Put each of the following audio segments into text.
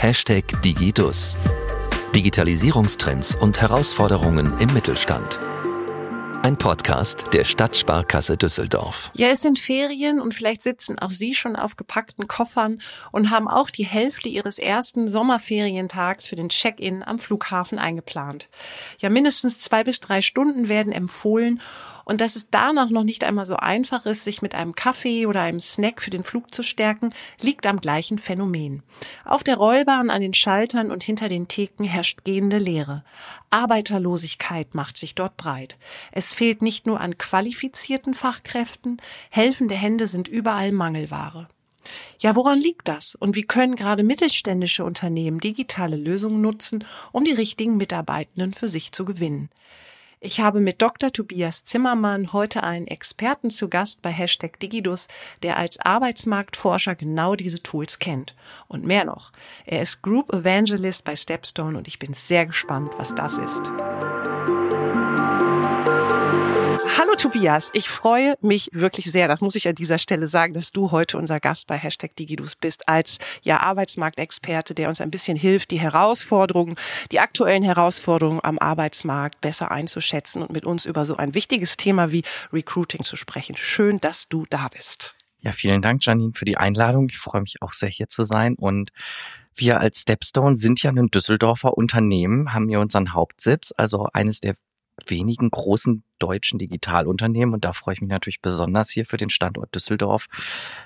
Hashtag Digidus. Digitalisierungstrends und Herausforderungen im Mittelstand. Ein Podcast der Stadtsparkasse Düsseldorf. Ja, es sind Ferien und vielleicht sitzen auch Sie schon auf gepackten Koffern und haben auch die Hälfte Ihres ersten Sommerferientags für den Check-in am Flughafen eingeplant. Ja, mindestens zwei bis drei Stunden werden empfohlen und dass es danach noch nicht einmal so einfach ist, sich mit einem Kaffee oder einem Snack für den Flug zu stärken, liegt am gleichen Phänomen. Auf der Rollbahn, an den Schaltern und hinter den Theken herrscht gehende Leere. Arbeiterlosigkeit macht sich dort breit. Es fehlt nicht nur an qualifizierten Fachkräften, helfende Hände sind überall Mangelware. Ja, woran liegt das? Und wie können gerade mittelständische Unternehmen digitale Lösungen nutzen, um die richtigen Mitarbeitenden für sich zu gewinnen? Ich habe mit Dr. Tobias Zimmermann heute einen Experten zu Gast bei Hashtag Digidus, der als Arbeitsmarktforscher genau diese Tools kennt. Und mehr noch, er ist Group Evangelist bei Stepstone und ich bin sehr gespannt, was das ist. Hallo Tobias, ich freue mich wirklich sehr, das muss ich an dieser Stelle sagen, dass du heute unser Gast bei Hashtag Digidus bist, als ja Arbeitsmarktexperte, der uns ein bisschen hilft, die Herausforderungen, die aktuellen Herausforderungen am Arbeitsmarkt besser einzuschätzen und mit uns über so ein wichtiges Thema wie Recruiting zu sprechen. Schön, dass du da bist. Ja, vielen Dank, Janine, für die Einladung. Ich freue mich auch sehr, hier zu sein. Und wir als Stepstone sind ja ein Düsseldorfer Unternehmen, haben hier unseren Hauptsitz, also eines der wenigen großen deutschen Digitalunternehmen. Und da freue ich mich natürlich besonders hier für den Standort Düsseldorf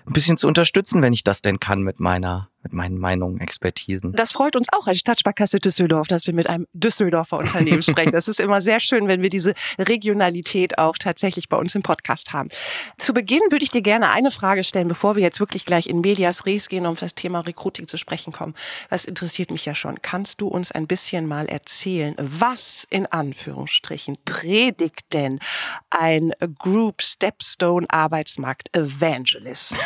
ein bisschen zu unterstützen, wenn ich das denn kann mit meiner mit meinen Meinungen, Expertisen. Das freut uns auch als Stadtsparkasse Düsseldorf, dass wir mit einem Düsseldorfer Unternehmen sprechen. Das ist immer sehr schön, wenn wir diese Regionalität auch tatsächlich bei uns im Podcast haben. Zu Beginn würde ich dir gerne eine Frage stellen, bevor wir jetzt wirklich gleich in Medias Res gehen, um das Thema Recruiting zu sprechen kommen. Das interessiert mich ja schon. Kannst du uns ein bisschen mal erzählen, was in Anführungsstrichen predigt denn ein Group Stepstone Arbeitsmarkt Evangelist?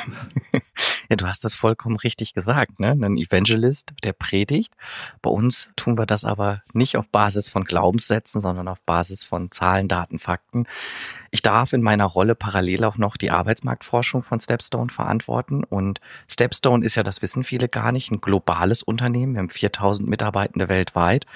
ja, du hast das vollkommen richtig gesagt, ne? ein Evangelist, der predigt. Bei uns tun wir das aber nicht auf Basis von Glaubenssätzen, sondern auf Basis von Zahlen, Daten, Fakten. Ich darf in meiner Rolle parallel auch noch die Arbeitsmarktforschung von Stepstone verantworten. Und Stepstone ist ja, das wissen viele gar nicht, ein globales Unternehmen. Wir haben 4000 Mitarbeitende weltweit.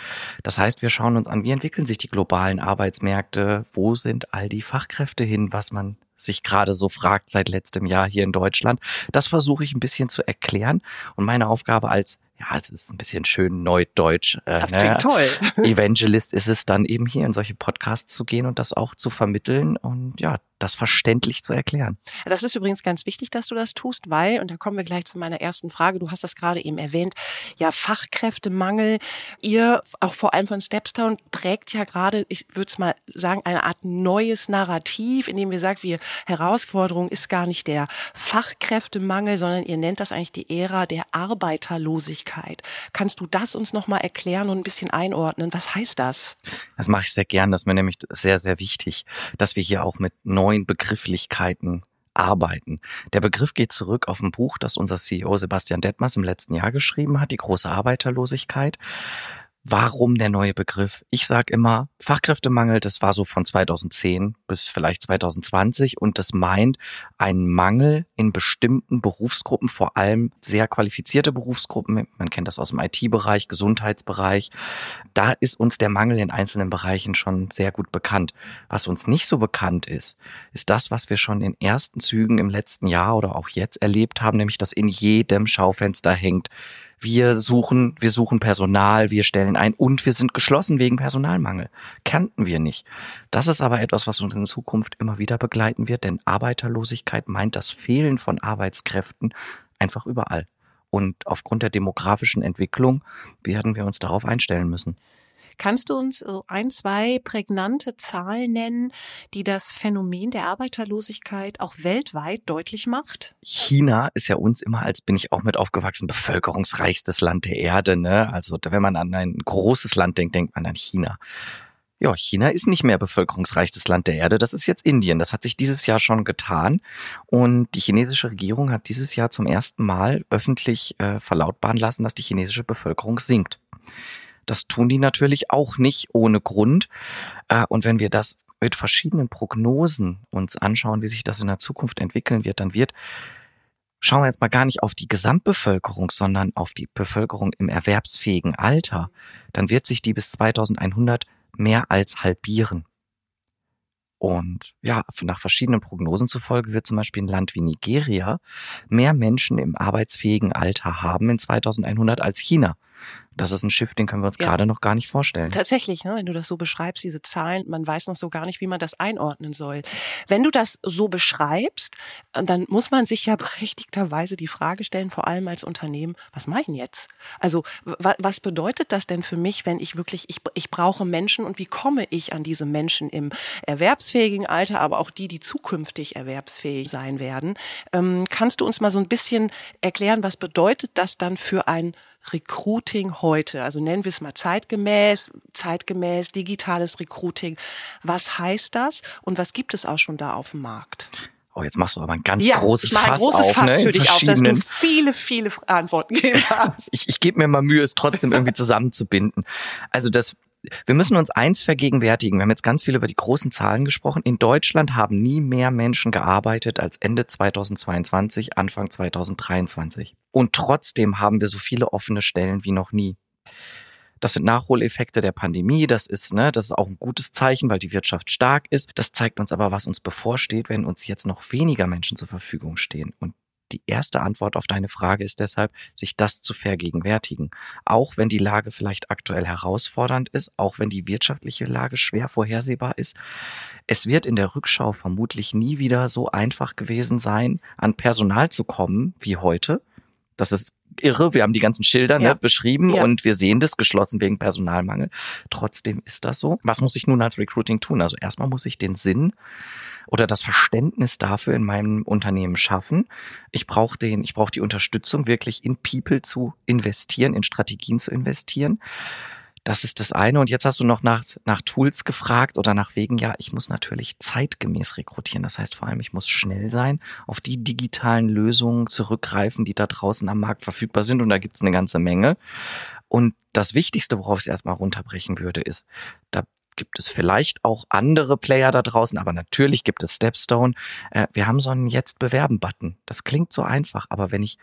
Das heißt, wir schauen uns an, wie entwickeln sich die globalen Arbeitsmärkte? Wo sind all die Fachkräfte hin, was man sich gerade so fragt seit letztem Jahr hier in Deutschland. Das versuche ich ein bisschen zu erklären. Und meine Aufgabe als ja, es ist ein bisschen schön neudeutsch. Äh, das klingt ne? toll. Evangelist ist es dann eben hier in solche Podcasts zu gehen und das auch zu vermitteln und ja, das verständlich zu erklären. Das ist übrigens ganz wichtig, dass du das tust, weil, und da kommen wir gleich zu meiner ersten Frage, du hast das gerade eben erwähnt, ja, Fachkräftemangel. Ihr, auch vor allem von Stepstone, prägt ja gerade, ich würde es mal sagen, eine Art neues Narrativ, in dem wir sagt, wir Herausforderung ist gar nicht der Fachkräftemangel, sondern ihr nennt das eigentlich die Ära der Arbeiterlosigkeit. Kannst du das uns nochmal erklären und ein bisschen einordnen? Was heißt das? Das mache ich sehr gern. Das ist mir nämlich sehr, sehr wichtig, dass wir hier auch mit neuen neuen Begrifflichkeiten arbeiten. Der Begriff geht zurück auf ein Buch, das unser CEO Sebastian Detmers im letzten Jahr geschrieben hat, die große Arbeiterlosigkeit. Warum der neue Begriff? Ich sage immer, Fachkräftemangel, das war so von 2010 bis vielleicht 2020 und das meint einen Mangel in bestimmten Berufsgruppen, vor allem sehr qualifizierte Berufsgruppen. Man kennt das aus dem IT-Bereich, Gesundheitsbereich. Da ist uns der Mangel in einzelnen Bereichen schon sehr gut bekannt. Was uns nicht so bekannt ist, ist das, was wir schon in ersten Zügen im letzten Jahr oder auch jetzt erlebt haben, nämlich dass in jedem Schaufenster hängt wir suchen, wir suchen Personal, wir stellen ein und wir sind geschlossen wegen Personalmangel. Kannten wir nicht. Das ist aber etwas, was uns in Zukunft immer wieder begleiten wird, denn Arbeiterlosigkeit meint das Fehlen von Arbeitskräften einfach überall. Und aufgrund der demografischen Entwicklung werden wir uns darauf einstellen müssen. Kannst du uns ein, zwei prägnante Zahlen nennen, die das Phänomen der Arbeiterlosigkeit auch weltweit deutlich macht? China ist ja uns immer als bin ich auch mit aufgewachsen bevölkerungsreichstes Land der Erde. Ne? Also wenn man an ein großes Land denkt, denkt man an China. Ja, China ist nicht mehr bevölkerungsreichstes Land der Erde. Das ist jetzt Indien. Das hat sich dieses Jahr schon getan. Und die chinesische Regierung hat dieses Jahr zum ersten Mal öffentlich äh, verlautbaren lassen, dass die chinesische Bevölkerung sinkt. Das tun die natürlich auch nicht ohne Grund. Äh, und wenn wir das mit verschiedenen Prognosen uns anschauen, wie sich das in der Zukunft entwickeln wird, dann wird schauen wir jetzt mal gar nicht auf die Gesamtbevölkerung, sondern auf die Bevölkerung im erwerbsfähigen Alter, dann wird sich die bis 2100 mehr als halbieren. Und ja, nach verschiedenen Prognosen zufolge wird zum Beispiel ein Land wie Nigeria mehr Menschen im arbeitsfähigen Alter haben in 2100 als China. Das ist ein Shift, den können wir uns ja. gerade noch gar nicht vorstellen. Tatsächlich, ne, wenn du das so beschreibst, diese Zahlen, man weiß noch so gar nicht, wie man das einordnen soll. Wenn du das so beschreibst, äh, dann muss man sich ja berechtigterweise die Frage stellen, vor allem als Unternehmen, was mache ich denn jetzt? Also was bedeutet das denn für mich, wenn ich wirklich, ich, ich brauche Menschen und wie komme ich an diese Menschen im erwerbsfähigen Alter, aber auch die, die zukünftig erwerbsfähig sein werden? Ähm, kannst du uns mal so ein bisschen erklären, was bedeutet das dann für ein Recruiting heute? Also nennen wir es mal zeitgemäß, zeitgemäß, digitales Recruiting. Was heißt das und was gibt es auch schon da auf dem Markt? Oh, jetzt machst du aber ein ganz ja, großes ich Fass ein großes auf, Fass ne? für dich auf, dass du viele, viele Antworten geben kannst. ich ich gebe mir mal Mühe, es trotzdem irgendwie zusammenzubinden. Also das wir müssen uns eins vergegenwärtigen. Wir haben jetzt ganz viel über die großen Zahlen gesprochen. In Deutschland haben nie mehr Menschen gearbeitet als Ende 2022, Anfang 2023. Und trotzdem haben wir so viele offene Stellen wie noch nie. Das sind Nachholeffekte der Pandemie. Das ist, ne, das ist auch ein gutes Zeichen, weil die Wirtschaft stark ist. Das zeigt uns aber, was uns bevorsteht, wenn uns jetzt noch weniger Menschen zur Verfügung stehen. Und die erste Antwort auf deine Frage ist deshalb, sich das zu vergegenwärtigen. Auch wenn die Lage vielleicht aktuell herausfordernd ist, auch wenn die wirtschaftliche Lage schwer vorhersehbar ist. Es wird in der Rückschau vermutlich nie wieder so einfach gewesen sein, an Personal zu kommen wie heute. Das ist irre. Wir haben die ganzen Schilder ne, ja. ne, beschrieben ja. und wir sehen das geschlossen wegen Personalmangel. Trotzdem ist das so. Was muss ich nun als Recruiting tun? Also erstmal muss ich den Sinn oder das Verständnis dafür in meinem Unternehmen schaffen. Ich brauche den, ich brauche die Unterstützung, wirklich in People zu investieren, in Strategien zu investieren. Das ist das eine. Und jetzt hast du noch nach, nach Tools gefragt oder nach Wegen. Ja, ich muss natürlich zeitgemäß rekrutieren. Das heißt vor allem, ich muss schnell sein, auf die digitalen Lösungen zurückgreifen, die da draußen am Markt verfügbar sind. Und da gibt's eine ganze Menge. Und das Wichtigste, worauf ich es erstmal runterbrechen würde, ist, da gibt es vielleicht auch andere Player da draußen, aber natürlich gibt es Stepstone. Äh, wir haben so einen Jetzt bewerben-Button. Das klingt so einfach, aber wenn ich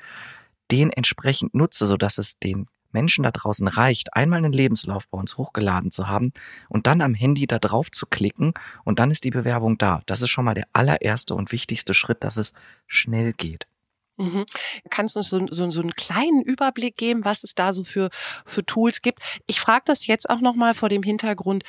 den entsprechend nutze, so dass es den Menschen da draußen reicht, einmal einen Lebenslauf bei uns hochgeladen zu haben und dann am Handy da drauf zu klicken und dann ist die Bewerbung da. Das ist schon mal der allererste und wichtigste Schritt, dass es schnell geht. Mhm. Kannst du uns so, so, so einen kleinen Überblick geben, was es da so für, für Tools gibt? Ich frage das jetzt auch nochmal vor dem Hintergrund,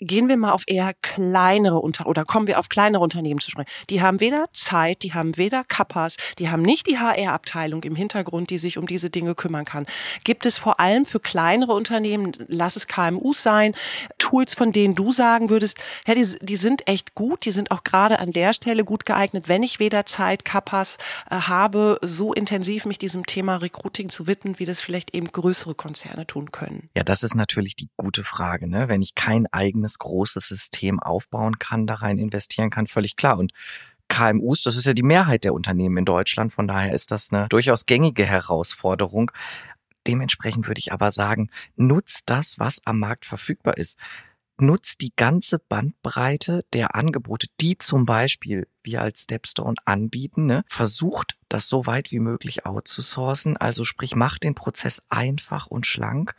gehen wir mal auf eher kleinere Unter oder kommen wir auf kleinere Unternehmen zu sprechen. Die haben weder Zeit, die haben weder Kappas, die haben nicht die HR-Abteilung im Hintergrund, die sich um diese Dinge kümmern kann. Gibt es vor allem für kleinere Unternehmen, lass es KMUs sein, Tools, von denen du sagen würdest, ja, die, die sind echt gut, die sind auch gerade an der Stelle gut geeignet, wenn ich weder Zeit, Kappas äh, habe, so intensiv mich diesem Thema Recruiting zu widmen, wie das vielleicht eben größere Konzerne tun können? Ja, das ist natürlich die gute Frage, ne? Wenn ich kein eigenes eigenes großes System aufbauen kann, da rein investieren kann, völlig klar. Und KMUs, das ist ja die Mehrheit der Unternehmen in Deutschland, von daher ist das eine durchaus gängige Herausforderung. Dementsprechend würde ich aber sagen, nutzt das, was am Markt verfügbar ist. Nutzt die ganze Bandbreite der Angebote, die zum Beispiel wir als Stepstone anbieten. Ne? Versucht, das so weit wie möglich outzusourcen. Also sprich, macht den Prozess einfach und schlank.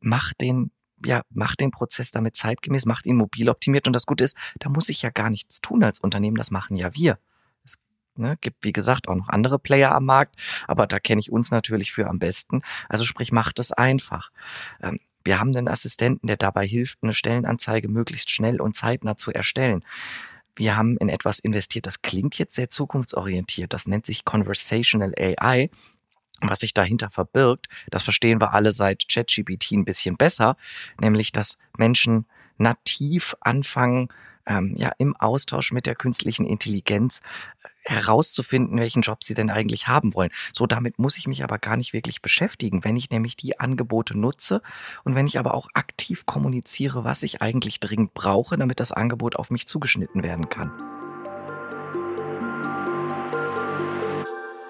Macht den ja, macht den Prozess damit zeitgemäß, macht ihn mobil optimiert. Und das Gute ist, da muss ich ja gar nichts tun als Unternehmen, das machen ja wir. Es ne, gibt, wie gesagt, auch noch andere Player am Markt, aber da kenne ich uns natürlich für am besten. Also sprich, macht es einfach. Ähm, wir haben einen Assistenten, der dabei hilft, eine Stellenanzeige möglichst schnell und zeitnah zu erstellen. Wir haben in etwas investiert, das klingt jetzt sehr zukunftsorientiert. Das nennt sich Conversational AI was sich dahinter verbirgt, das verstehen wir alle seit ChatGPT ein bisschen besser, nämlich dass Menschen nativ anfangen, ähm, ja, im Austausch mit der künstlichen Intelligenz äh, herauszufinden, welchen Job sie denn eigentlich haben wollen. So, damit muss ich mich aber gar nicht wirklich beschäftigen, wenn ich nämlich die Angebote nutze und wenn ich aber auch aktiv kommuniziere, was ich eigentlich dringend brauche, damit das Angebot auf mich zugeschnitten werden kann.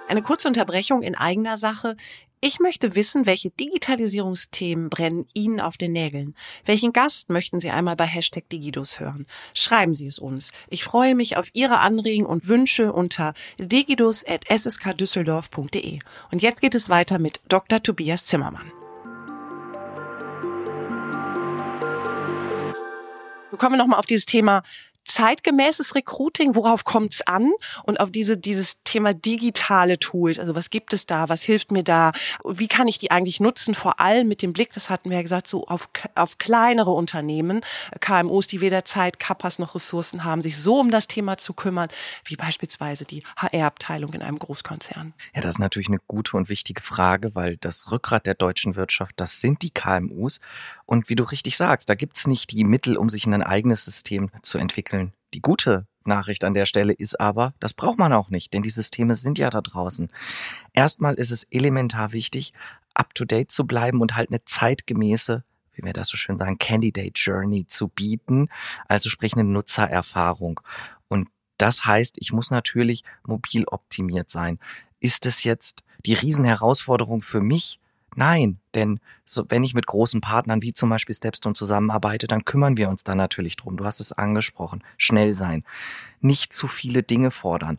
Eine kurze Unterbrechung in eigener Sache. Ich möchte wissen, welche Digitalisierungsthemen brennen Ihnen auf den Nägeln. Welchen Gast möchten Sie einmal bei Hashtag Digidus hören? Schreiben Sie es uns. Ich freue mich auf Ihre Anregungen und Wünsche unter digidus.sskdüsseldorf.de. Und jetzt geht es weiter mit Dr. Tobias Zimmermann. Wir kommen nochmal auf dieses Thema zeitgemäßes Recruiting, worauf kommt es an? Und auf diese, dieses Thema digitale Tools, also was gibt es da, was hilft mir da, wie kann ich die eigentlich nutzen, vor allem mit dem Blick, das hatten wir ja gesagt, so auf, auf kleinere Unternehmen, KMUs, die weder Zeit, Kappas noch Ressourcen haben, sich so um das Thema zu kümmern, wie beispielsweise die HR-Abteilung in einem Großkonzern. Ja, das ist natürlich eine gute und wichtige Frage, weil das Rückgrat der deutschen Wirtschaft, das sind die KMUs. Und wie du richtig sagst, da gibt's nicht die Mittel, um sich ein eigenes System zu entwickeln. Die gute Nachricht an der Stelle ist aber, das braucht man auch nicht, denn die Systeme sind ja da draußen. Erstmal ist es elementar wichtig, up-to-date zu bleiben und halt eine zeitgemäße wie wir das so schön sagen, Candidate Journey zu bieten, also sprich eine Nutzererfahrung. Und das heißt, ich muss natürlich mobil optimiert sein. Ist es jetzt die Riesenherausforderung für mich, Nein, denn so, wenn ich mit großen Partnern wie zum Beispiel Stepstone zusammenarbeite, dann kümmern wir uns da natürlich drum. Du hast es angesprochen. Schnell sein. Nicht zu viele Dinge fordern.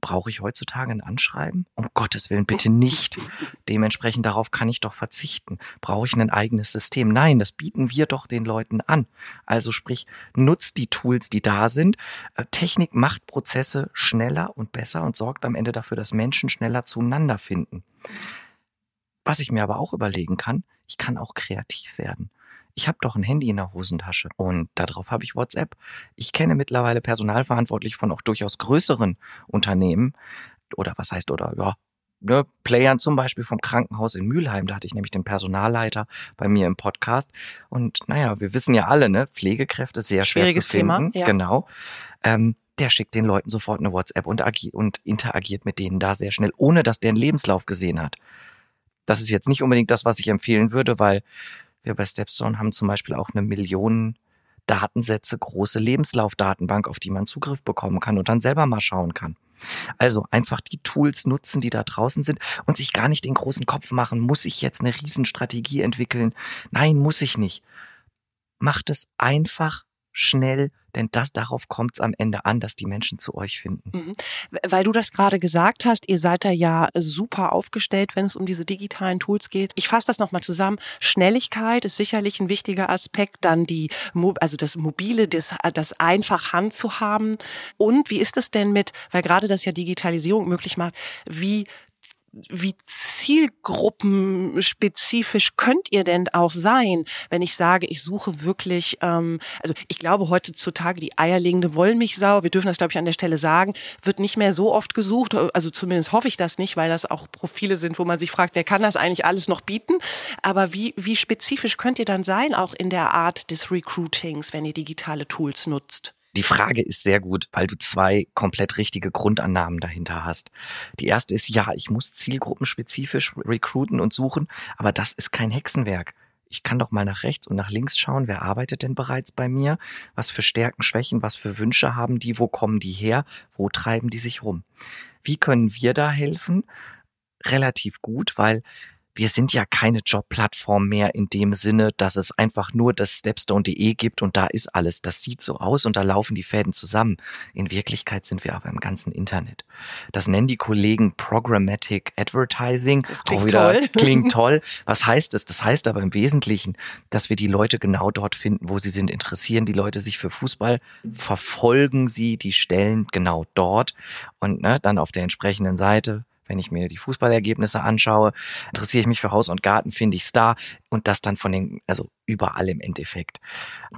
Brauche ich heutzutage ein Anschreiben? Um Gottes Willen bitte nicht. Dementsprechend darauf kann ich doch verzichten. Brauche ich ein eigenes System? Nein, das bieten wir doch den Leuten an. Also sprich, nutzt die Tools, die da sind. Äh, Technik macht Prozesse schneller und besser und sorgt am Ende dafür, dass Menschen schneller zueinander finden. Was ich mir aber auch überlegen kann, ich kann auch kreativ werden. Ich habe doch ein Handy in der Hosentasche und darauf habe ich WhatsApp. Ich kenne mittlerweile Personalverantwortlich von auch durchaus größeren Unternehmen oder was heißt oder ja, ne, Playern zum Beispiel vom Krankenhaus in Mülheim. Da hatte ich nämlich den Personalleiter bei mir im Podcast. Und naja, wir wissen ja alle, ne, Pflegekräfte sehr Schwieriges schwer zu finden. Thema, ja. Genau. Ähm, der schickt den Leuten sofort eine WhatsApp und, und interagiert mit denen da sehr schnell, ohne dass der einen Lebenslauf gesehen hat. Das ist jetzt nicht unbedingt das, was ich empfehlen würde, weil wir bei Stepstone haben zum Beispiel auch eine Million Datensätze große Lebenslaufdatenbank, auf die man Zugriff bekommen kann und dann selber mal schauen kann. Also einfach die Tools nutzen, die da draußen sind und sich gar nicht den großen Kopf machen, muss ich jetzt eine Riesenstrategie entwickeln? Nein, muss ich nicht. Macht es einfach schnell, denn das darauf kommt es am Ende an, dass die Menschen zu euch finden. Mhm. Weil du das gerade gesagt hast, ihr seid da ja super aufgestellt, wenn es um diese digitalen Tools geht. Ich fasse das nochmal zusammen. Schnelligkeit ist sicherlich ein wichtiger Aspekt, dann die, also das Mobile, das, das einfach Hand zu haben. Und wie ist es denn mit, weil gerade das ja Digitalisierung möglich macht, wie wie zielgruppenspezifisch könnt ihr denn auch sein, wenn ich sage, ich suche wirklich, ähm, also ich glaube heutzutage die eierlegende Wollmilchsau, wir dürfen das glaube ich an der Stelle sagen, wird nicht mehr so oft gesucht, also zumindest hoffe ich das nicht, weil das auch Profile sind, wo man sich fragt, wer kann das eigentlich alles noch bieten, aber wie, wie spezifisch könnt ihr dann sein, auch in der Art des Recruitings, wenn ihr digitale Tools nutzt? Die Frage ist sehr gut, weil du zwei komplett richtige Grundannahmen dahinter hast. Die erste ist, ja, ich muss zielgruppenspezifisch recruiten und suchen, aber das ist kein Hexenwerk. Ich kann doch mal nach rechts und nach links schauen, wer arbeitet denn bereits bei mir, was für Stärken, Schwächen, was für Wünsche haben die, wo kommen die her, wo treiben die sich rum. Wie können wir da helfen? Relativ gut, weil wir sind ja keine Jobplattform mehr in dem Sinne, dass es einfach nur das stepstone.de gibt und da ist alles. Das sieht so aus und da laufen die Fäden zusammen. In Wirklichkeit sind wir aber im ganzen Internet. Das nennen die Kollegen Programmatic Advertising. Das klingt wieder, toll. Klingt toll. Was heißt es? Das heißt aber im Wesentlichen, dass wir die Leute genau dort finden, wo sie sind. Interessieren die Leute sich für Fußball, verfolgen sie die Stellen genau dort und ne, dann auf der entsprechenden Seite wenn ich mir die Fußballergebnisse anschaue, interessiere ich mich für Haus und Garten, finde ich Star und das dann von den, also überall im Endeffekt.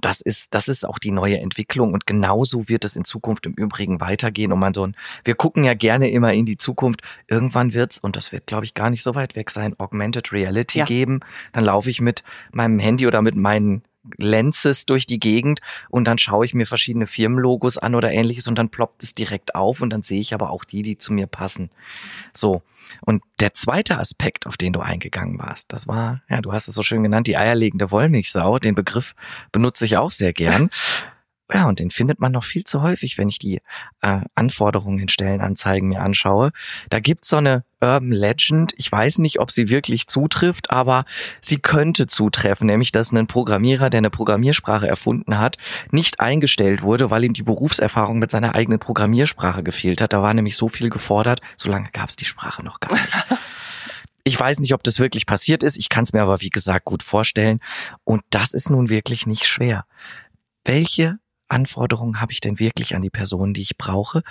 Das ist, das ist auch die neue Entwicklung und genauso wird es in Zukunft im Übrigen weitergehen. Und man so ein, wir gucken ja gerne immer in die Zukunft. Irgendwann wird's, und das wird, glaube ich, gar nicht so weit weg sein, Augmented Reality ja. geben. Dann laufe ich mit meinem Handy oder mit meinen Lenses durch die Gegend und dann schaue ich mir verschiedene Firmenlogos an oder ähnliches und dann ploppt es direkt auf und dann sehe ich aber auch die, die zu mir passen. So. Und der zweite Aspekt, auf den du eingegangen warst, das war, ja, du hast es so schön genannt, die eierlegende Wollmilchsau. Den Begriff benutze ich auch sehr gern. Ja, und den findet man noch viel zu häufig, wenn ich die äh, Anforderungen in Stellenanzeigen mir anschaue. Da gibt's so eine Urban Legend. Ich weiß nicht, ob sie wirklich zutrifft, aber sie könnte zutreffen, nämlich dass ein Programmierer, der eine Programmiersprache erfunden hat, nicht eingestellt wurde, weil ihm die Berufserfahrung mit seiner eigenen Programmiersprache gefehlt hat. Da war nämlich so viel gefordert, solange gab's die Sprache noch gar nicht. Ich weiß nicht, ob das wirklich passiert ist. Ich kann es mir aber, wie gesagt, gut vorstellen. Und das ist nun wirklich nicht schwer. Welche Anforderungen habe ich denn wirklich an die Person, die ich brauche?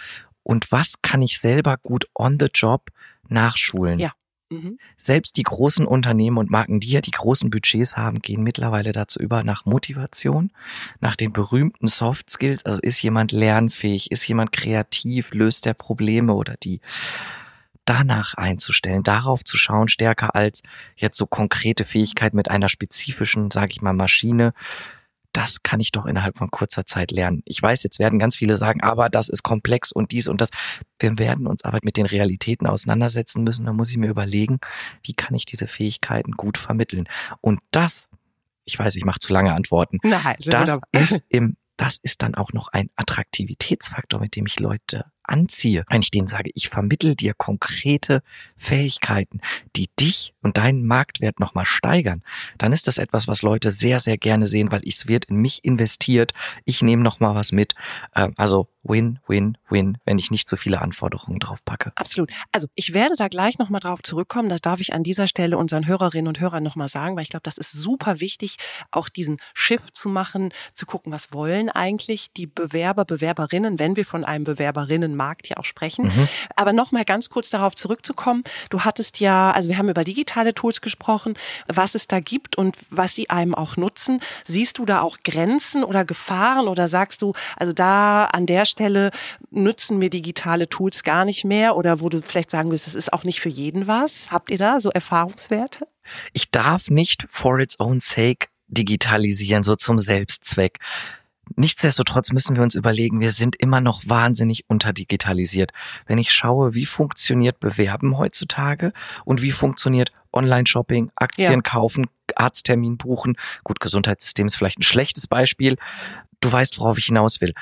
Und was kann ich selber gut on the job nachschulen? Ja. Mhm. Selbst die großen Unternehmen und Marken, die ja die großen Budgets haben, gehen mittlerweile dazu über nach Motivation, nach den berühmten Soft Skills. Also ist jemand lernfähig, ist jemand kreativ, löst der Probleme oder die danach einzustellen, darauf zu schauen, stärker als jetzt so konkrete Fähigkeit mit einer spezifischen, sage ich mal, Maschine das kann ich doch innerhalb von kurzer Zeit lernen. Ich weiß, jetzt werden ganz viele sagen, aber das ist komplex und dies und das. Wir werden uns aber mit den Realitäten auseinandersetzen müssen. Da muss ich mir überlegen, wie kann ich diese Fähigkeiten gut vermitteln. Und das, ich weiß, ich mache zu lange Antworten. Nein, das ist im, das ist dann auch noch ein Attraktivitätsfaktor, mit dem ich Leute anziehe, wenn ich denen sage, ich vermittel dir konkrete Fähigkeiten, die dich und deinen Marktwert nochmal steigern, dann ist das etwas, was Leute sehr, sehr gerne sehen, weil es wird in mich investiert, ich nehme nochmal was mit. Ähm, also Win, Win, Win, wenn ich nicht so viele Anforderungen drauf packe. Absolut. Also ich werde da gleich nochmal drauf zurückkommen. Das darf ich an dieser Stelle unseren Hörerinnen und Hörern nochmal sagen, weil ich glaube, das ist super wichtig, auch diesen Shift zu machen, zu gucken, was wollen eigentlich die Bewerber, Bewerberinnen, wenn wir von einem Bewerberinnenmarkt ja auch sprechen. Mhm. Aber nochmal ganz kurz darauf zurückzukommen. Du hattest ja, also wir haben über digitale Tools gesprochen, was es da gibt und was sie einem auch nutzen. Siehst du da auch Grenzen oder Gefahren oder sagst du, also da an der Stelle nützen mir digitale Tools gar nicht mehr oder wo du vielleicht sagen willst, das ist auch nicht für jeden was. Habt ihr da so Erfahrungswerte? Ich darf nicht for its own sake digitalisieren, so zum Selbstzweck. Nichtsdestotrotz müssen wir uns überlegen, wir sind immer noch wahnsinnig unterdigitalisiert. Wenn ich schaue, wie funktioniert Bewerben heutzutage und wie funktioniert Online-Shopping, Aktien ja. kaufen, Arzttermin buchen. Gut, Gesundheitssystem ist vielleicht ein schlechtes Beispiel. Du weißt, worauf ich hinaus will.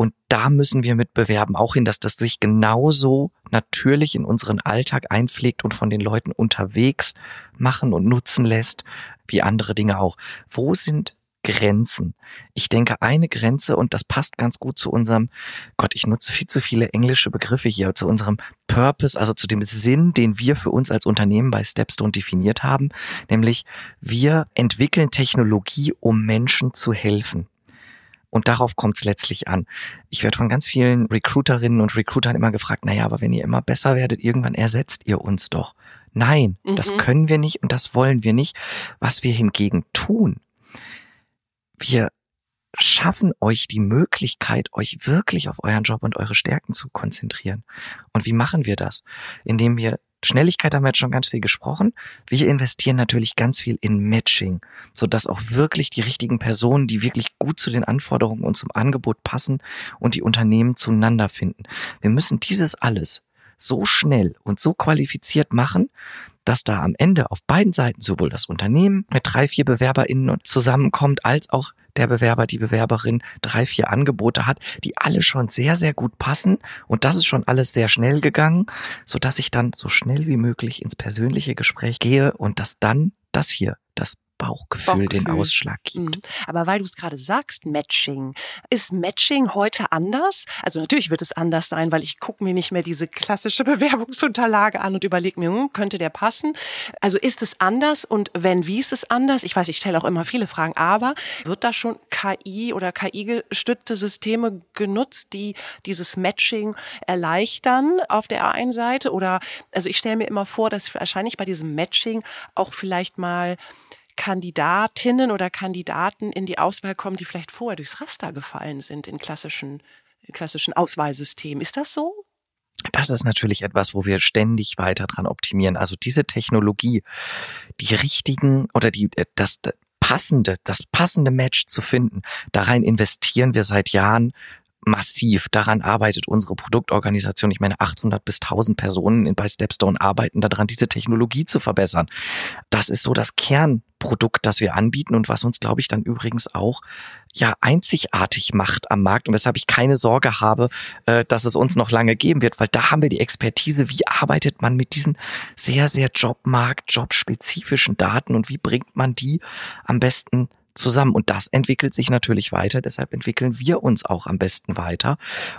Und da müssen wir mit bewerben, auch hin, dass das sich genauso natürlich in unseren Alltag einpflegt und von den Leuten unterwegs machen und nutzen lässt, wie andere Dinge auch. Wo sind Grenzen. Ich denke, eine Grenze, und das passt ganz gut zu unserem, Gott, ich nutze viel zu viele englische Begriffe hier, zu unserem Purpose, also zu dem Sinn, den wir für uns als Unternehmen bei Stepstone definiert haben, nämlich wir entwickeln Technologie, um Menschen zu helfen. Und darauf kommt es letztlich an. Ich werde von ganz vielen Recruiterinnen und Recruitern immer gefragt, naja, aber wenn ihr immer besser werdet, irgendwann ersetzt ihr uns doch. Nein, mhm. das können wir nicht und das wollen wir nicht. Was wir hingegen tun, wir schaffen euch die Möglichkeit, euch wirklich auf euren Job und eure Stärken zu konzentrieren. Und wie machen wir das? Indem wir Schnelligkeit haben wir jetzt schon ganz viel gesprochen. Wir investieren natürlich ganz viel in Matching, so dass auch wirklich die richtigen Personen, die wirklich gut zu den Anforderungen und zum Angebot passen und die Unternehmen zueinander finden. Wir müssen dieses alles so schnell und so qualifiziert machen, dass da am Ende auf beiden Seiten sowohl das Unternehmen mit drei, vier BewerberInnen zusammenkommt, als auch der Bewerber, die Bewerberin drei, vier Angebote hat, die alle schon sehr, sehr gut passen. Und das ist schon alles sehr schnell gegangen, so dass ich dann so schnell wie möglich ins persönliche Gespräch gehe und dass dann das hier, das Bauchgefühl, Bauchgefühl. den Ausschlag gibt. Mhm. Aber weil du es gerade sagst, Matching. Ist Matching heute anders? Also natürlich wird es anders sein, weil ich gucke mir nicht mehr diese klassische Bewerbungsunterlage an und überlege mir, hm, könnte der passen? Also ist es anders und wenn, wie ist es anders? Ich weiß, ich stelle auch immer viele Fragen, aber wird da schon KI oder KI-gestützte Systeme genutzt, die dieses Matching erleichtern auf der einen Seite? Oder also ich stelle mir immer vor, dass wahrscheinlich bei diesem Matching auch vielleicht mal Kandidatinnen oder Kandidaten in die Auswahl kommen, die vielleicht vorher durchs Raster gefallen sind in klassischen, klassischen Auswahlsystemen. Ist das so? Das ist natürlich etwas, wo wir ständig weiter dran optimieren. Also diese Technologie, die richtigen oder die, äh, das, passende, das passende Match zu finden, da rein investieren wir seit Jahren massiv. Daran arbeitet unsere Produktorganisation. Ich meine, 800 bis 1000 Personen bei Stepstone arbeiten daran, diese Technologie zu verbessern. Das ist so das Kernprodukt, das wir anbieten und was uns, glaube ich, dann übrigens auch ja einzigartig macht am Markt und weshalb ich keine Sorge habe, äh, dass es uns noch lange geben wird, weil da haben wir die Expertise, wie arbeitet man mit diesen sehr, sehr Jobmarkt, jobspezifischen Daten und wie bringt man die am besten zusammen. Und das entwickelt sich natürlich weiter. Deshalb entwickeln wir uns auch am besten weiter.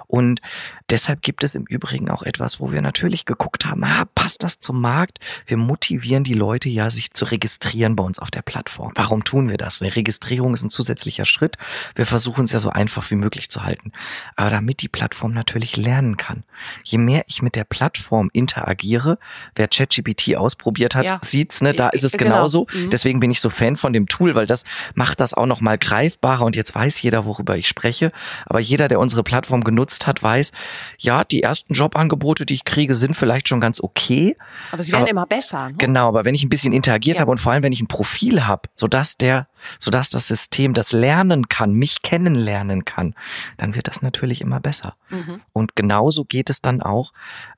Und deshalb gibt es im Übrigen auch etwas, wo wir natürlich geguckt haben, ah, passt das zum Markt? Wir motivieren die Leute ja, sich zu registrieren bei uns auf der Plattform. Warum tun wir das? Eine Registrierung ist ein zusätzlicher Schritt. Wir versuchen es ja so einfach wie möglich zu halten. Aber damit die Plattform natürlich lernen kann. Je mehr ich mit der Plattform interagiere, wer ChatGPT ausprobiert hat, ja. sieht's, ne, da ist es genau. genauso. Mhm. Deswegen bin ich so Fan von dem Tool, weil das macht das auch noch mal greifbarer und jetzt weiß jeder, worüber ich spreche. Aber jeder, der unsere Plattform genutzt hat, weiß, ja, die ersten Jobangebote, die ich kriege, sind vielleicht schon ganz okay. Aber sie werden aber, immer besser. Ne? Genau, aber wenn ich ein bisschen interagiert ja. habe und vor allem, wenn ich ein Profil habe, sodass der, sodass das System das lernen kann, mich kennenlernen kann, dann wird das natürlich immer besser. Mhm. Und genauso geht es dann auch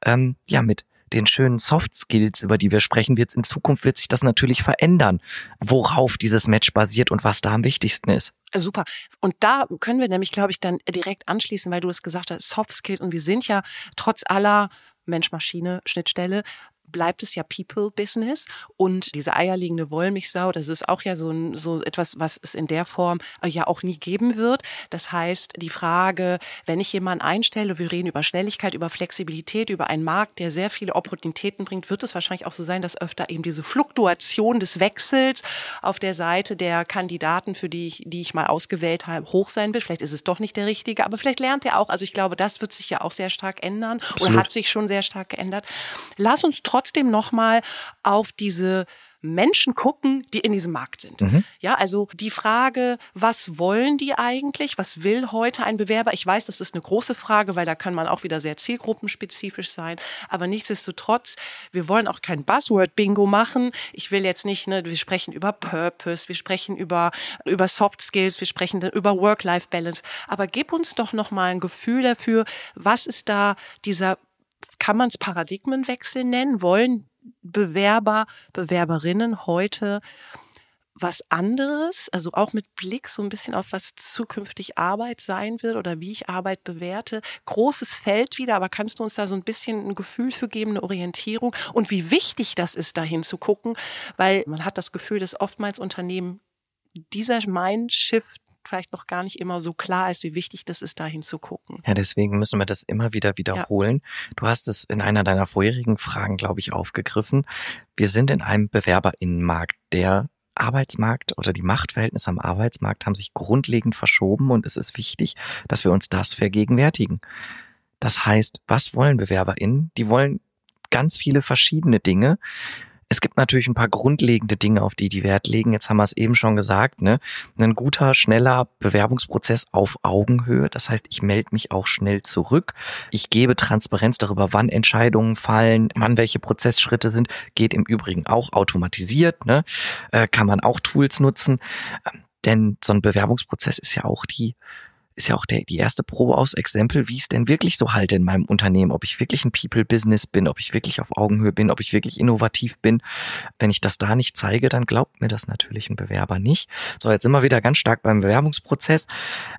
ähm, ja mit den schönen Soft Skills, über die wir sprechen, wird in Zukunft wird sich das natürlich verändern, worauf dieses Match basiert und was da am wichtigsten ist. Super. Und da können wir nämlich, glaube ich, dann direkt anschließen, weil du es gesagt hast, Soft Skills. Und wir sind ja trotz aller Mensch-Maschine-Schnittstelle bleibt es ja People-Business und diese eierlegende Wollmilchsau, das ist auch ja so, ein, so etwas, was es in der Form äh, ja auch nie geben wird. Das heißt, die Frage, wenn ich jemanden einstelle, wir reden über Schnelligkeit, über Flexibilität, über einen Markt, der sehr viele Opportunitäten bringt, wird es wahrscheinlich auch so sein, dass öfter eben diese Fluktuation des Wechsels auf der Seite der Kandidaten, für die ich, die ich mal ausgewählt habe, hoch sein wird. Vielleicht ist es doch nicht der richtige, aber vielleicht lernt er auch. Also ich glaube, das wird sich ja auch sehr stark ändern Absolut. oder hat sich schon sehr stark geändert. Lass uns trotzdem nochmal auf diese Menschen gucken, die in diesem Markt sind. Mhm. Ja, also die Frage, was wollen die eigentlich? Was will heute ein Bewerber? Ich weiß, das ist eine große Frage, weil da kann man auch wieder sehr zielgruppenspezifisch sein. Aber nichtsdestotrotz, wir wollen auch kein Buzzword-Bingo machen. Ich will jetzt nicht, ne, wir sprechen über Purpose, wir sprechen über, über Soft Skills, wir sprechen über Work-Life-Balance. Aber gib uns doch nochmal ein Gefühl dafür, was ist da dieser kann man es Paradigmenwechsel nennen? Wollen Bewerber, Bewerberinnen heute was anderes, also auch mit Blick so ein bisschen auf was zukünftig Arbeit sein wird oder wie ich Arbeit bewerte. Großes Feld wieder, aber kannst du uns da so ein bisschen ein Gefühl für geben, eine Orientierung und wie wichtig das ist, dahin zu gucken, weil man hat das Gefühl, dass oftmals Unternehmen dieser Mindshift vielleicht noch gar nicht immer so klar ist, wie wichtig das ist, da hinzugucken. Ja, deswegen müssen wir das immer wieder wiederholen. Ja. Du hast es in einer deiner vorherigen Fragen, glaube ich, aufgegriffen. Wir sind in einem Bewerberinnenmarkt, der Arbeitsmarkt oder die Machtverhältnisse am Arbeitsmarkt haben sich grundlegend verschoben und es ist wichtig, dass wir uns das vergegenwärtigen. Das heißt, was wollen BewerberInnen? Die wollen ganz viele verschiedene Dinge. Es gibt natürlich ein paar grundlegende Dinge, auf die die Wert legen. Jetzt haben wir es eben schon gesagt, ne? Ein guter, schneller Bewerbungsprozess auf Augenhöhe. Das heißt, ich melde mich auch schnell zurück. Ich gebe Transparenz darüber, wann Entscheidungen fallen, wann welche Prozessschritte sind. Geht im Übrigen auch automatisiert, ne? Äh, kann man auch Tools nutzen. Ähm, denn so ein Bewerbungsprozess ist ja auch die ist ja auch der, die erste Probe aus Exempel, wie es denn wirklich so halte in meinem Unternehmen, ob ich wirklich ein People-Business bin, ob ich wirklich auf Augenhöhe bin, ob ich wirklich innovativ bin. Wenn ich das da nicht zeige, dann glaubt mir das natürlich ein Bewerber nicht. So, jetzt immer wieder ganz stark beim Bewerbungsprozess.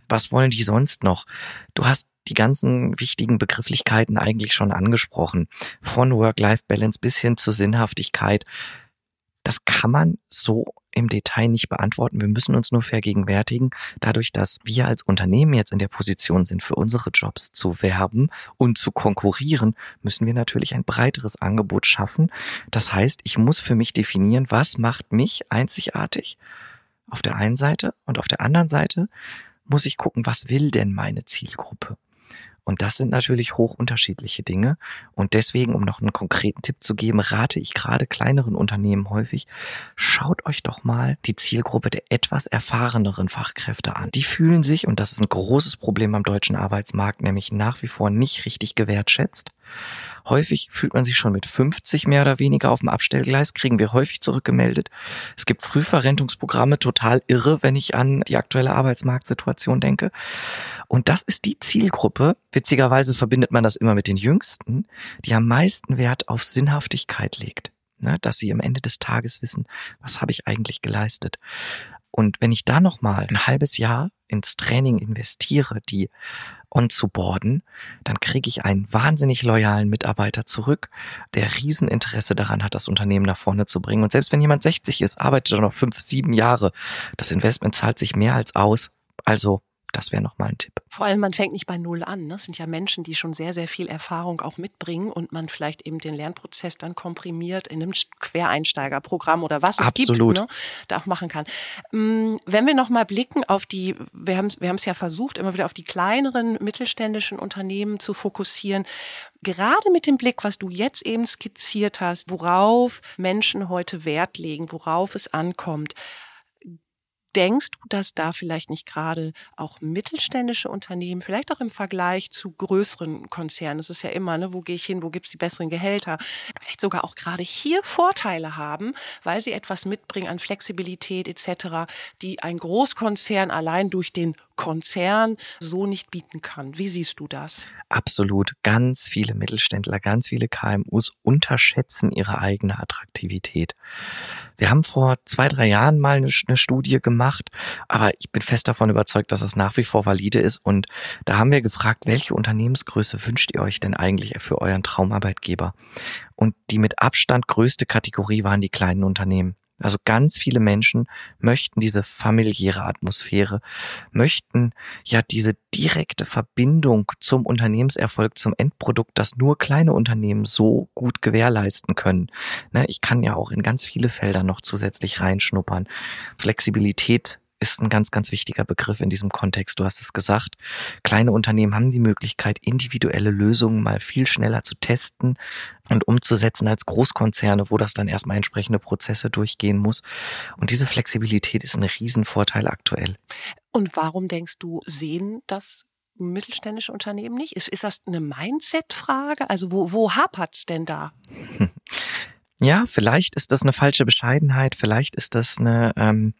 Was wollen die sonst noch? Du hast die ganzen wichtigen Begrifflichkeiten eigentlich schon angesprochen. Von Work-Life-Balance bis hin zur Sinnhaftigkeit. Das kann man so im Detail nicht beantworten. Wir müssen uns nur vergegenwärtigen, dadurch, dass wir als Unternehmen jetzt in der Position sind, für unsere Jobs zu werben und zu konkurrieren, müssen wir natürlich ein breiteres Angebot schaffen. Das heißt, ich muss für mich definieren, was macht mich einzigartig auf der einen Seite und auf der anderen Seite muss ich gucken, was will denn meine Zielgruppe? Und das sind natürlich hoch unterschiedliche Dinge. Und deswegen, um noch einen konkreten Tipp zu geben, rate ich gerade kleineren Unternehmen häufig, schaut euch doch mal die Zielgruppe der etwas erfahreneren Fachkräfte an. Die fühlen sich, und das ist ein großes Problem am deutschen Arbeitsmarkt, nämlich nach wie vor nicht richtig gewertschätzt Häufig fühlt man sich schon mit 50 mehr oder weniger auf dem Abstellgleis, kriegen wir häufig zurückgemeldet. Es gibt Frühverrentungsprogramme, total irre, wenn ich an die aktuelle Arbeitsmarktsituation denke. Und das ist die Zielgruppe. Witzigerweise verbindet man das immer mit den Jüngsten, die am meisten Wert auf Sinnhaftigkeit legt. Ne, dass sie am Ende des Tages wissen, was habe ich eigentlich geleistet. Und wenn ich da nochmal ein halbes Jahr ins Training investiere, die onzuboarden, dann kriege ich einen wahnsinnig loyalen Mitarbeiter zurück, der Rieseninteresse daran hat, das Unternehmen nach vorne zu bringen. Und selbst wenn jemand 60 ist, arbeitet er noch fünf, sieben Jahre. Das Investment zahlt sich mehr als aus. Also das wäre nochmal ein Tipp. Vor allem, man fängt nicht bei Null an. Ne? Es sind ja Menschen, die schon sehr, sehr viel Erfahrung auch mitbringen und man vielleicht eben den Lernprozess dann komprimiert in einem Quereinsteigerprogramm oder was es Absolut. gibt, ne? da auch machen kann. Mm, wenn wir nochmal blicken auf die, wir haben wir haben es ja versucht, immer wieder auf die kleineren mittelständischen Unternehmen zu fokussieren. Gerade mit dem Blick, was du jetzt eben skizziert hast, worauf Menschen heute Wert legen, worauf es ankommt, Denkst du, dass da vielleicht nicht gerade auch mittelständische Unternehmen, vielleicht auch im Vergleich zu größeren Konzernen, das ist ja immer, ne, wo gehe ich hin, wo gibt's die besseren Gehälter, vielleicht sogar auch gerade hier Vorteile haben, weil sie etwas mitbringen an Flexibilität etc., die ein Großkonzern allein durch den Konzern so nicht bieten kann. Wie siehst du das? Absolut. Ganz viele Mittelständler, ganz viele KMUs unterschätzen ihre eigene Attraktivität. Wir haben vor zwei, drei Jahren mal eine, eine Studie gemacht, aber ich bin fest davon überzeugt, dass das nach wie vor valide ist. Und da haben wir gefragt, welche Unternehmensgröße wünscht ihr euch denn eigentlich für euren Traumarbeitgeber? Und die mit Abstand größte Kategorie waren die kleinen Unternehmen. Also ganz viele Menschen möchten diese familiäre Atmosphäre, möchten ja diese direkte Verbindung zum Unternehmenserfolg, zum Endprodukt, das nur kleine Unternehmen so gut gewährleisten können. Ne, ich kann ja auch in ganz viele Felder noch zusätzlich reinschnuppern. Flexibilität ist ein ganz, ganz wichtiger Begriff in diesem Kontext. Du hast es gesagt. Kleine Unternehmen haben die Möglichkeit, individuelle Lösungen mal viel schneller zu testen und umzusetzen als Großkonzerne, wo das dann erstmal entsprechende Prozesse durchgehen muss. Und diese Flexibilität ist ein Riesenvorteil aktuell. Und warum denkst du, sehen das mittelständische Unternehmen nicht? Ist, ist das eine Mindset-Frage? Also wo, wo hapert's denn da? Ja, vielleicht ist das eine falsche Bescheidenheit, vielleicht ist das eine, ähm,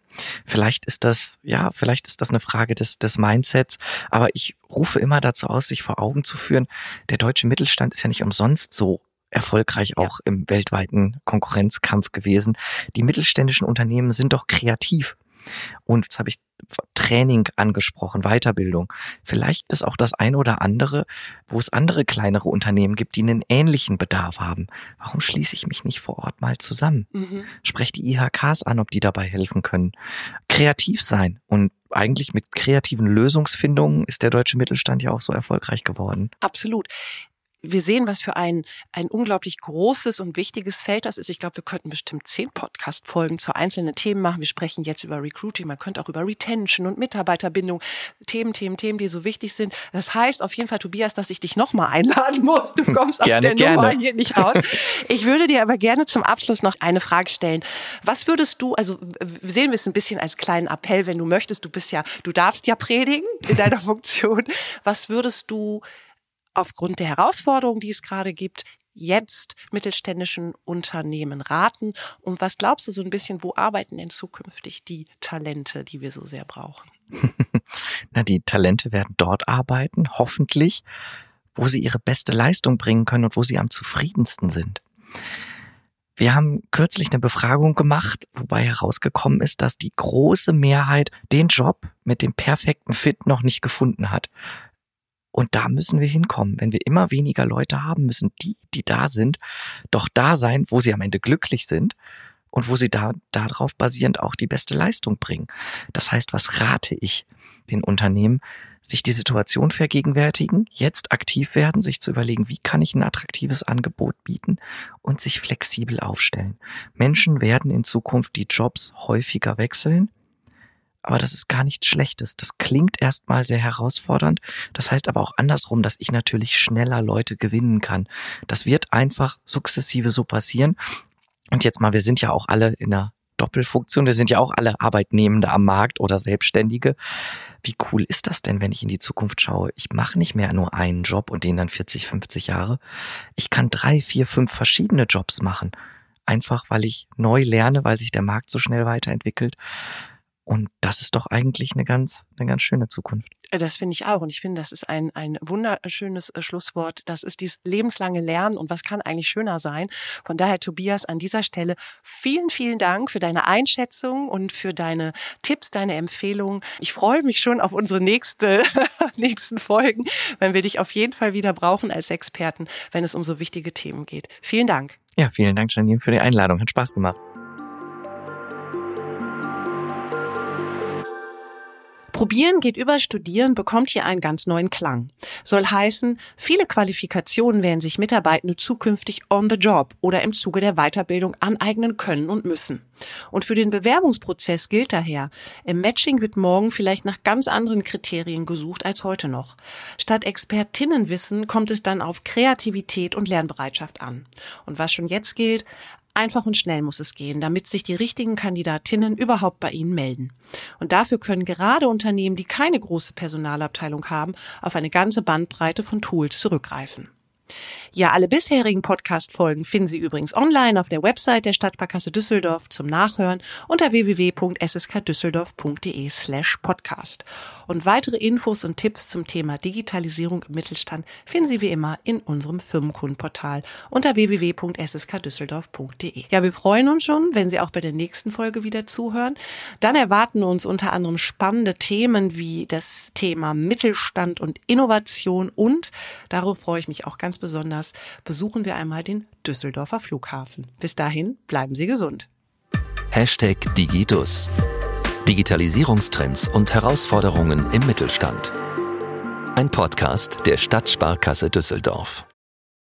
vielleicht ist das, ja, vielleicht ist das eine Frage des, des Mindsets. Aber ich rufe immer dazu aus, sich vor Augen zu führen, der deutsche Mittelstand ist ja nicht umsonst so erfolgreich auch ja. im weltweiten Konkurrenzkampf gewesen. Die mittelständischen Unternehmen sind doch kreativ. Und jetzt habe ich Training angesprochen, Weiterbildung. Vielleicht ist auch das eine oder andere, wo es andere kleinere Unternehmen gibt, die einen ähnlichen Bedarf haben. Warum schließe ich mich nicht vor Ort mal zusammen? Mhm. Spreche die IHKs an, ob die dabei helfen können. Kreativ sein und eigentlich mit kreativen Lösungsfindungen ist der deutsche Mittelstand ja auch so erfolgreich geworden. Absolut wir sehen, was für ein, ein unglaublich großes und wichtiges Feld das ist. Ich glaube, wir könnten bestimmt zehn Podcast-Folgen zu einzelnen Themen machen. Wir sprechen jetzt über Recruiting, man könnte auch über Retention und Mitarbeiterbindung, Themen, Themen, Themen, die so wichtig sind. Das heißt auf jeden Fall, Tobias, dass ich dich nochmal einladen muss. Du kommst aus der gerne. Nummer hier nicht raus. Ich würde dir aber gerne zum Abschluss noch eine Frage stellen. Was würdest du, also sehen wir es ein bisschen als kleinen Appell, wenn du möchtest, du bist ja, du darfst ja predigen in deiner Funktion. Was würdest du aufgrund der Herausforderungen, die es gerade gibt, jetzt mittelständischen Unternehmen raten? Und was glaubst du so ein bisschen, wo arbeiten denn zukünftig die Talente, die wir so sehr brauchen? Na, die Talente werden dort arbeiten, hoffentlich, wo sie ihre beste Leistung bringen können und wo sie am zufriedensten sind. Wir haben kürzlich eine Befragung gemacht, wobei herausgekommen ist, dass die große Mehrheit den Job mit dem perfekten Fit noch nicht gefunden hat. Und da müssen wir hinkommen. Wenn wir immer weniger Leute haben, müssen die, die da sind, doch da sein, wo sie am Ende glücklich sind und wo sie da darauf basierend auch die beste Leistung bringen. Das heißt, was rate ich den Unternehmen? Sich die Situation vergegenwärtigen, jetzt aktiv werden, sich zu überlegen, wie kann ich ein attraktives Angebot bieten und sich flexibel aufstellen. Menschen werden in Zukunft die Jobs häufiger wechseln aber das ist gar nichts Schlechtes. Das klingt erstmal sehr herausfordernd. Das heißt aber auch andersrum, dass ich natürlich schneller Leute gewinnen kann. Das wird einfach sukzessive so passieren. Und jetzt mal, wir sind ja auch alle in einer Doppelfunktion. Wir sind ja auch alle Arbeitnehmende am Markt oder Selbstständige. Wie cool ist das denn, wenn ich in die Zukunft schaue? Ich mache nicht mehr nur einen Job und den dann 40, 50 Jahre. Ich kann drei, vier, fünf verschiedene Jobs machen. Einfach weil ich neu lerne, weil sich der Markt so schnell weiterentwickelt. Und das ist doch eigentlich eine ganz, eine ganz schöne Zukunft. Äh, das finde ich auch. Und ich finde, das ist ein, ein wunderschönes äh, Schlusswort. Das ist dieses lebenslange Lernen. Und was kann eigentlich schöner sein? Von daher, Tobias, an dieser Stelle vielen, vielen Dank für deine Einschätzung und für deine Tipps, deine Empfehlungen. Ich freue mich schon auf unsere nächste, nächsten Folgen, wenn wir dich auf jeden Fall wieder brauchen als Experten, wenn es um so wichtige Themen geht. Vielen Dank. Ja, vielen Dank, Janine, für die Einladung. Hat Spaß gemacht. Probieren geht über Studieren bekommt hier einen ganz neuen Klang. Soll heißen, viele Qualifikationen werden sich Mitarbeitende zukünftig on the job oder im Zuge der Weiterbildung aneignen können und müssen. Und für den Bewerbungsprozess gilt daher, im Matching wird morgen vielleicht nach ganz anderen Kriterien gesucht als heute noch. Statt Expertinnenwissen kommt es dann auf Kreativität und Lernbereitschaft an. Und was schon jetzt gilt, Einfach und schnell muss es gehen, damit sich die richtigen Kandidatinnen überhaupt bei Ihnen melden. Und dafür können gerade Unternehmen, die keine große Personalabteilung haben, auf eine ganze Bandbreite von Tools zurückgreifen. Ja, alle bisherigen Podcast-Folgen finden Sie übrigens online auf der Website der Stadtsparkasse Düsseldorf zum Nachhören unter www.sskdüsseldorf.de slash podcast. Und weitere Infos und Tipps zum Thema Digitalisierung im Mittelstand finden Sie wie immer in unserem Firmenkundenportal unter www.sskdüsseldorf.de. Ja, wir freuen uns schon, wenn Sie auch bei der nächsten Folge wieder zuhören. Dann erwarten uns unter anderem spannende Themen wie das Thema Mittelstand und Innovation und, darauf freue ich mich auch ganz besonders, Podcast besuchen wir einmal den Düsseldorfer Flughafen. Bis dahin bleiben Sie gesund. Hashtag Digidus. Digitalisierungstrends und Herausforderungen im Mittelstand. Ein Podcast der Stadtsparkasse Düsseldorf.